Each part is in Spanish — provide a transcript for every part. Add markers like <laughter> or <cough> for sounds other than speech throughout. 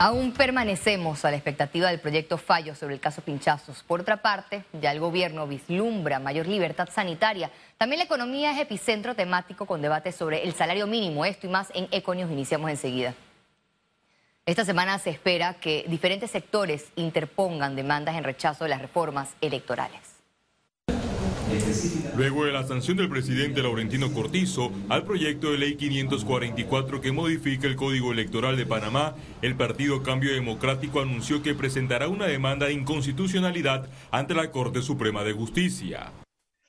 Aún permanecemos a la expectativa del proyecto Fallo sobre el caso Pinchazos. Por otra parte, ya el gobierno vislumbra mayor libertad sanitaria. También la economía es epicentro temático con debates sobre el salario mínimo. Esto y más en Econios iniciamos enseguida. Esta semana se espera que diferentes sectores interpongan demandas en rechazo de las reformas electorales. Luego de la sanción del presidente Laurentino Cortizo al proyecto de ley 544 que modifica el Código Electoral de Panamá, el Partido Cambio Democrático anunció que presentará una demanda de inconstitucionalidad ante la Corte Suprema de Justicia.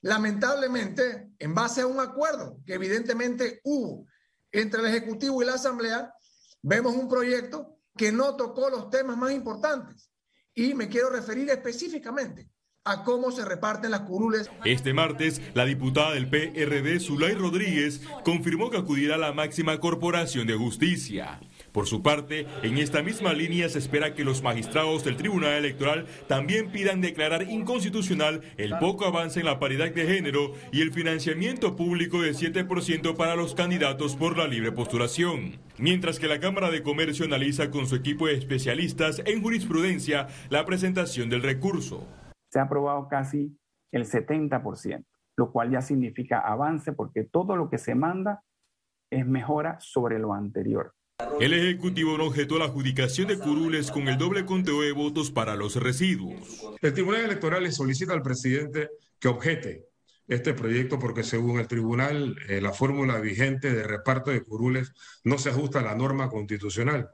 Lamentablemente, en base a un acuerdo que evidentemente hubo entre el Ejecutivo y la Asamblea, vemos un proyecto que no tocó los temas más importantes. Y me quiero referir específicamente a cómo se reparten las curules. Este martes, la diputada del PRD, Zulay Rodríguez, confirmó que acudirá a la máxima corporación de justicia. Por su parte, en esta misma línea se espera que los magistrados del Tribunal Electoral también pidan declarar inconstitucional el poco avance en la paridad de género y el financiamiento público de 7% para los candidatos por la libre postulación. Mientras que la Cámara de Comercio analiza con su equipo de especialistas en jurisprudencia la presentación del recurso se ha aprobado casi el 70%, lo cual ya significa avance porque todo lo que se manda es mejora sobre lo anterior. El Ejecutivo no objetó la adjudicación de curules con el doble conteo de votos para los residuos. El Tribunal Electoral le solicita al presidente que objete este proyecto porque según el tribunal eh, la fórmula vigente de reparto de curules no se ajusta a la norma constitucional.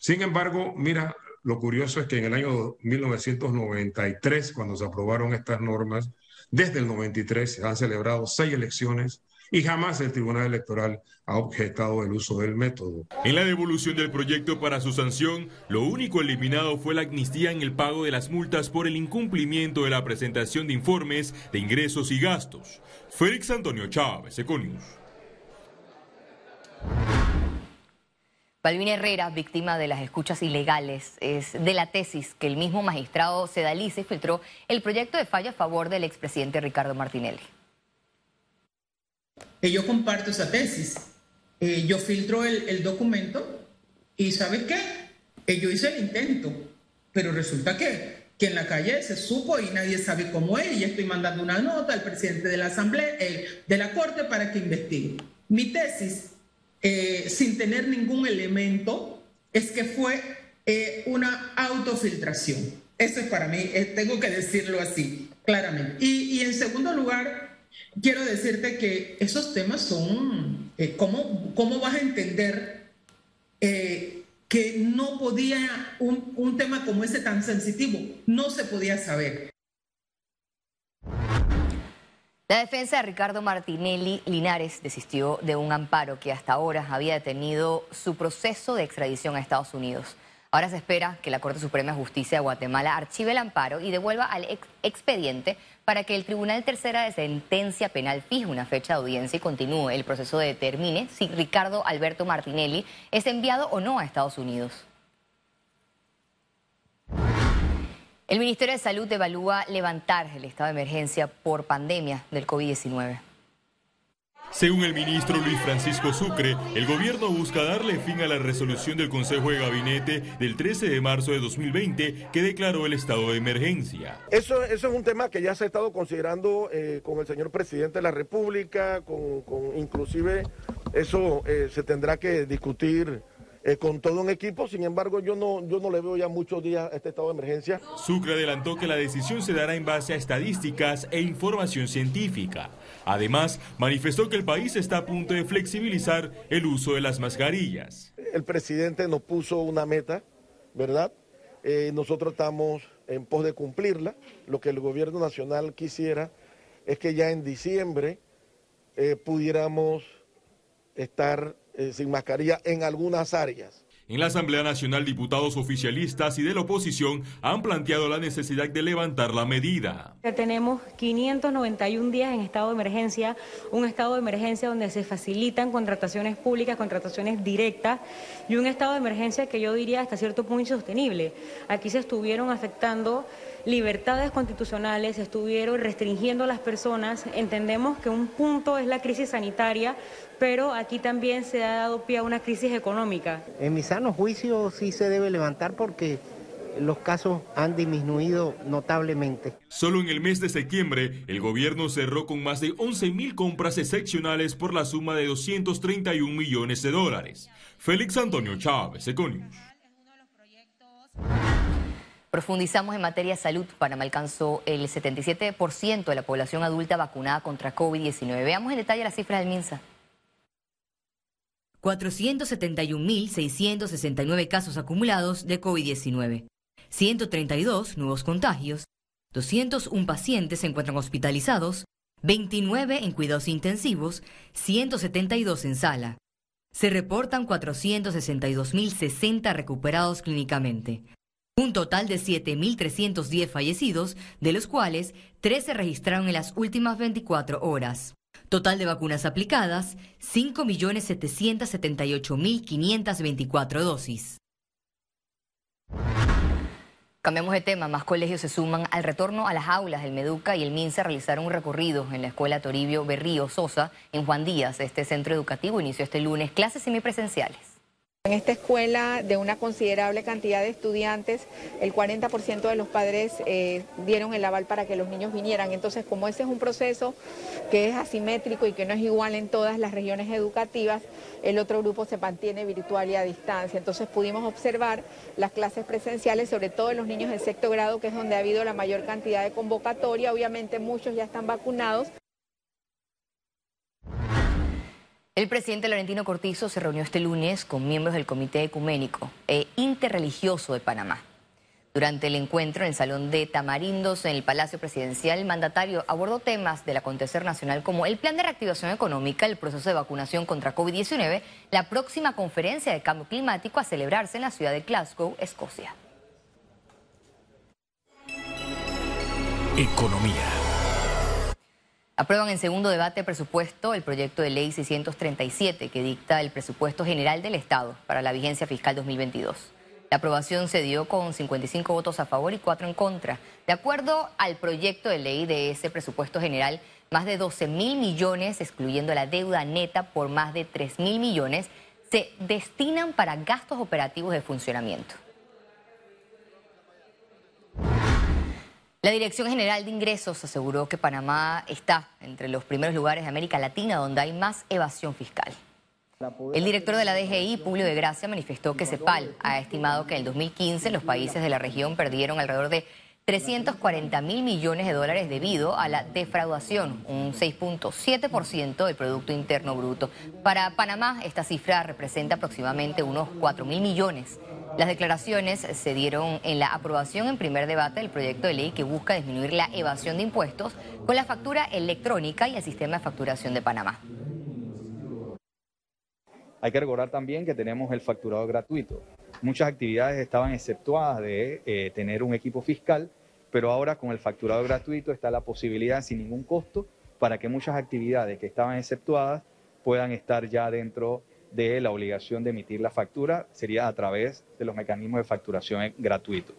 Sin embargo, mira, lo curioso es que en el año 1993, cuando se aprobaron estas normas, desde el 93 se han celebrado seis elecciones y jamás el Tribunal Electoral ha objetado el uso del método. En la devolución del proyecto para su sanción, lo único eliminado fue la amnistía en el pago de las multas por el incumplimiento de la presentación de informes de ingresos y gastos. Félix Antonio Chávez, Econius. Balvin Herrera, víctima de las escuchas ilegales, es de la tesis que el mismo magistrado Sedalice filtró el proyecto de falla a favor del expresidente Ricardo Martinelli. Yo comparto esa tesis. Eh, yo filtro el, documento y ¿sabes qué? Eh, yo hice el intento, pero resulta que, que en la calle se supo y nadie sabe cómo es y estoy mandando una nota al presidente de la Asamblea, de la Corte para que investigue. Mi tesis eh, sin tener ningún elemento, es que fue eh, una autofiltración. Eso es para mí, eh, tengo que decirlo así, claramente. Y, en segundo lugar, quiero decirte que esos temas son, ¿cómo, ¿cómo, vas a entender que no podía, un, un tema como ese tan sensitivo, no se podía saber? La defensa de Ricardo Martinelli Linares desistió de un amparo que hasta ahora había detenido su proceso de extradición a Estados Unidos. Ahora se espera que la Corte Suprema de Justicia de Guatemala archive el amparo y devuelva al expediente para que el Tribunal Tercera de Sentencia Penal fije una fecha de audiencia y continúe el proceso de determine si Ricardo Alberto Martinelli es enviado o no a Estados Unidos. El Ministerio de Salud evalúa levantar el estado de emergencia por pandemia del COVID-19. Según el ministro Luis Francisco Sucre, el gobierno busca darle fin a la resolución del Consejo de Gabinete del 13 de marzo de 2020 que declaró el estado de emergencia. Eso, eso es un tema que ya se ha estado considerando eh, con el señor presidente de la República, con, inclusive eso eh, se tendrá que discutir eh, con todo un equipo. Sin embargo, yo no, yo no le veo ya muchos días este estado de emergencia. Sucre adelantó que la decisión se dará en base a estadísticas e información científica. Además, manifestó que el país está a punto de flexibilizar el uso de las mascarillas. El presidente nos puso una meta, ¿verdad? Eh, nosotros estamos en pos de cumplirla. Lo que el gobierno nacional quisiera es que ya en diciembre eh, pudiéramos estar eh, sin mascarilla en algunas áreas. En la Asamblea Nacional, diputados oficialistas y de la oposición han planteado la necesidad de levantar la medida. Tenemos 591 días en estado de emergencia, un estado de emergencia donde se facilitan contrataciones públicas, contrataciones directas y un estado de emergencia que yo diría hasta cierto punto insostenible. Aquí se estuvieron afectando libertades constitucionales, estuvieron restringiendo a las personas. Entendemos que un punto es la crisis sanitaria, pero aquí también se ha dado pie a una crisis económica. En mi sano juicio sí se debe levantar porque los casos han disminuido notablemente. Solo en el mes de septiembre, el gobierno cerró con más de 11 mil compras excepcionales por la suma de 231 millones de dólares. Félix Antonio Chávez, Econius. Profundizamos en materia de salud. Panamá alcanzó el 77% de la población adulta vacunada contra COVID-19. Veamos en detalle las cifras del MINSA. 471.669 casos acumulados de COVID-19. 132 nuevos contagios, 201 pacientes se encuentran hospitalizados, 29 en cuidados intensivos, 172 en sala. Se reportan 462.060 recuperados clínicamente. Un total de 7.310 fallecidos, de los cuales 3 se registraron en las últimas 24 horas. Total de vacunas aplicadas, 5.778.524 dosis. Cambiamos de tema, más colegios se suman al retorno a las aulas. El Meduca y el MINSA realizaron un recorrido en la escuela Toribio Berrío Sosa en Juan Díaz. Este centro educativo inició este lunes clases semipresenciales. En esta escuela de una considerable cantidad de estudiantes, el 40% de los padres eh, dieron el aval para que los niños vinieran. Entonces, como ese es un proceso que es asimétrico y que no es igual en todas las regiones educativas, el otro grupo se mantiene virtual y a distancia. Entonces pudimos observar las clases presenciales, sobre todo en los niños de sexto grado, que es donde ha habido la mayor cantidad de convocatoria. Obviamente muchos ya están vacunados. El presidente Laurentino Cortizo se reunió este lunes con miembros del Comité Ecuménico e Interreligioso de Panamá. Durante el encuentro en el Salón de Tamarindos en el Palacio Presidencial, el mandatario abordó temas del acontecer nacional como el plan de reactivación económica, el proceso de vacunación contra COVID-19, la próxima conferencia de cambio climático a celebrarse en la ciudad de Glasgow, Escocia. Economía. Aprueban en segundo debate de presupuesto el proyecto de ley 637 que dicta el presupuesto general del Estado para la vigencia fiscal 2022. La aprobación se dio con 55 votos a favor y 4 en contra. De acuerdo al proyecto de ley de ese presupuesto general, más de 12 mil millones, excluyendo la deuda neta por más de 3 mil millones, se destinan para gastos operativos de funcionamiento. La Dirección General de Ingresos aseguró que Panamá está entre los primeros lugares de América Latina donde hay más evasión fiscal. El director de la DGI, Publio de Gracia, manifestó que CEPAL ha estimado que en el 2015 los países de la región perdieron alrededor de 340 mil millones de dólares debido a la defraudación, un 6.7% del Producto Interno Bruto. Para Panamá, esta cifra representa aproximadamente unos 4 mil millones. Las declaraciones se dieron en la aprobación en primer debate del proyecto de ley que busca disminuir la evasión de impuestos con la factura electrónica y el sistema de facturación de Panamá. Hay que recordar también que tenemos el facturado gratuito. Muchas actividades estaban exceptuadas de eh, tener un equipo fiscal, pero ahora con el facturado gratuito está la posibilidad sin ningún costo para que muchas actividades que estaban exceptuadas puedan estar ya dentro de la obligación de emitir la factura sería a través de los mecanismos de facturación gratuito.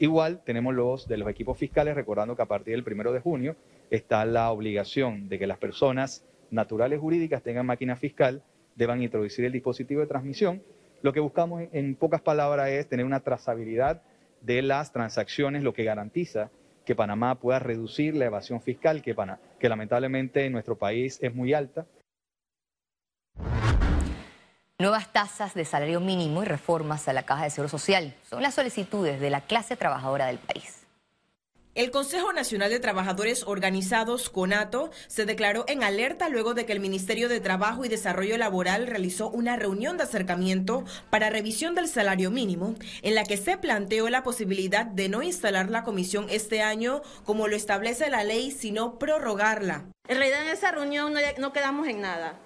Igual tenemos los de los equipos fiscales, recordando que a partir del primero de junio está la obligación de que las personas naturales jurídicas tengan máquina fiscal, deban introducir el dispositivo de transmisión. Lo que buscamos en pocas palabras es tener una trazabilidad de las transacciones, lo que garantiza que Panamá pueda reducir la evasión fiscal, que, lamentablemente en nuestro país es muy alta. Nuevas tasas de salario mínimo y reformas a la Caja de Seguro Social son las solicitudes de la clase trabajadora del país. El Consejo Nacional de Trabajadores Organizados, CONATO, se declaró en alerta luego de que el Ministerio de Trabajo y Desarrollo Laboral realizó una reunión de acercamiento para revisión del salario mínimo, en la que se planteó la posibilidad de no instalar la comisión este año como lo establece la ley, sino prorrogarla. En realidad en esa reunión no, no quedamos en nada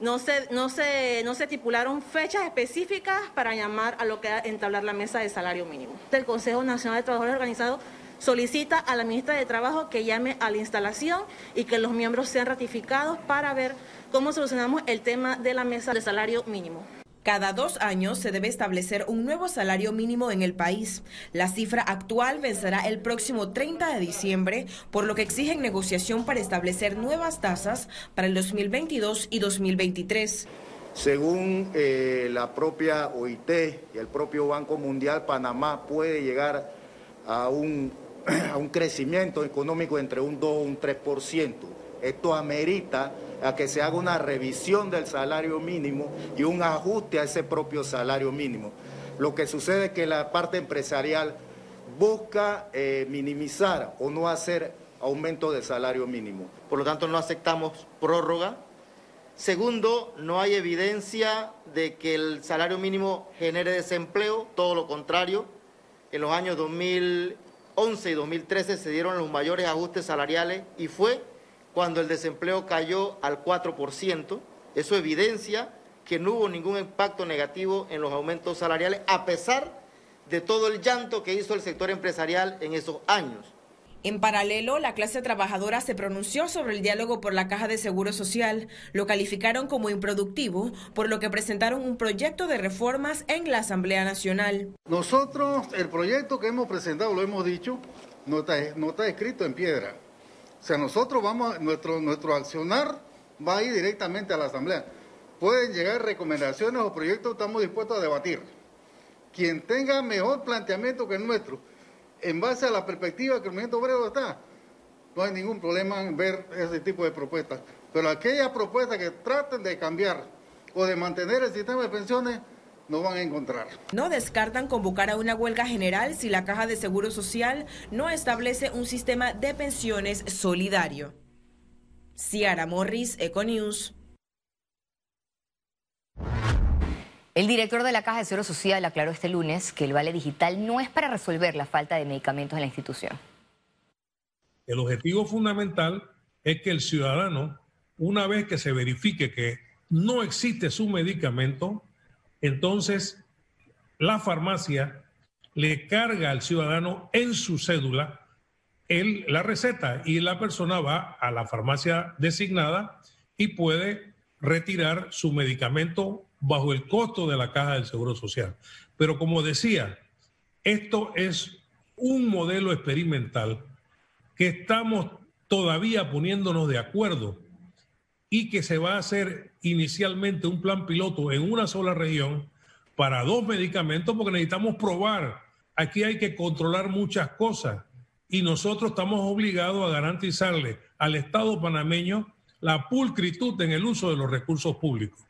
no se, no, se, no se estipularon fechas específicas para llamar a lo que entablar la mesa de salario mínimo. El Consejo Nacional de Trabajadores Organizados solicita a la ministra de Trabajo que llame a la instalación y que los miembros sean ratificados para ver cómo solucionamos el tema de la mesa de salario mínimo. Cada dos años se debe establecer un nuevo salario mínimo en el país. La cifra actual vencerá el próximo 30 de diciembre, por lo que exigen negociación para establecer nuevas tasas para el 2022 y 2023. Según eh, la propia OIT y el propio Banco Mundial, Panamá puede llegar a un, <clears throat> a un crecimiento económico entre un 2 y un 3%. Esto amerita a que se haga una revisión del salario mínimo y un ajuste a ese propio salario mínimo. Lo que sucede es que la parte empresarial busca eh, minimizar o no hacer aumento del salario mínimo. Por lo tanto, no aceptamos prórroga Segundo, no hay evidencia de que el salario mínimo genere desempleo, todo lo contrario. En los años 2011 y 2013 se dieron los mayores ajustes salariales y fue cuando el desempleo cayó al 4%. Eso evidencia que no hubo ningún impacto negativo en los aumentos salariales, a pesar de todo el llanto que hizo el sector empresarial en esos años. En paralelo, la clase trabajadora se pronunció sobre el diálogo por la Caja de Seguro Social. Lo calificaron como improductivo, por lo que presentaron un proyecto de reformas en la Asamblea Nacional. Nosotros, el proyecto que hemos presentado, lo hemos dicho, no está, no está escrito en piedra. O sea, nosotros vamos, nuestro, nuestro accionar va a ir directamente a la Asamblea. Pueden llegar recomendaciones o proyectos, estamos dispuestos a debatir. Quien tenga mejor planteamiento que el nuestro, en base a la perspectiva que el movimiento obrero está, no hay ningún problema en ver ese tipo de propuestas. Pero aquellas propuestas que traten de cambiar o de mantener el sistema de pensiones, no van a encontrar. No descartan convocar a una huelga general si la Caja de Seguro Social no establece un sistema de pensiones solidario. Ciara Morris, Econews. El director de la Caja de Seguro Social aclaró este lunes que el vale digital no es para resolver la falta de medicamentos en la institución. El objetivo fundamental es que el ciudadano, una vez que se verifique que no existe su medicamento, entonces la farmacia le carga al ciudadano en su cédula el, la receta y la persona va a la farmacia designada y puede retirar su medicamento bajo el costo de la caja del Seguro Social. Pero como decía, esto es un modelo experimental que estamos todavía poniéndonos de acuerdo y que se va a hacer inicialmente un plan piloto en una sola región para dos medicamentos porque necesitamos probar. Aquí hay que controlar muchas cosas y nosotros estamos obligados a garantizarle al Estado panameño la pulcritud en el uso de los recursos públicos.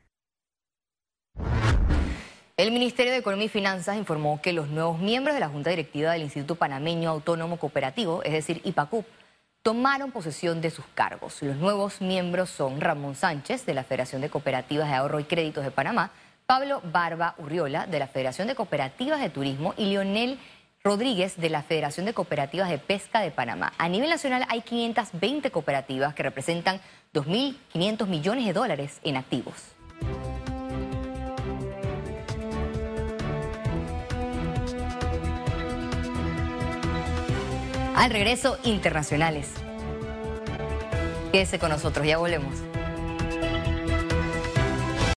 El Ministerio de Economía y Finanzas informó que los nuevos miembros de la Junta Directiva del Instituto Panameño Autónomo Cooperativo, es decir, IPACUP, tomaron posesión de sus cargos. Los nuevos miembros son Ramón Sánchez, de la Federación de Cooperativas de Ahorro y Créditos de Panamá, Pablo Barba Urriola, de la Federación de Cooperativas de Turismo, y Lionel Rodríguez, de la Federación de Cooperativas de Pesca de Panamá. A nivel nacional hay 520 cooperativas que representan 2.500 millones de dólares en activos. Al regreso, internacionales. Quédese con nosotros, ya volvemos.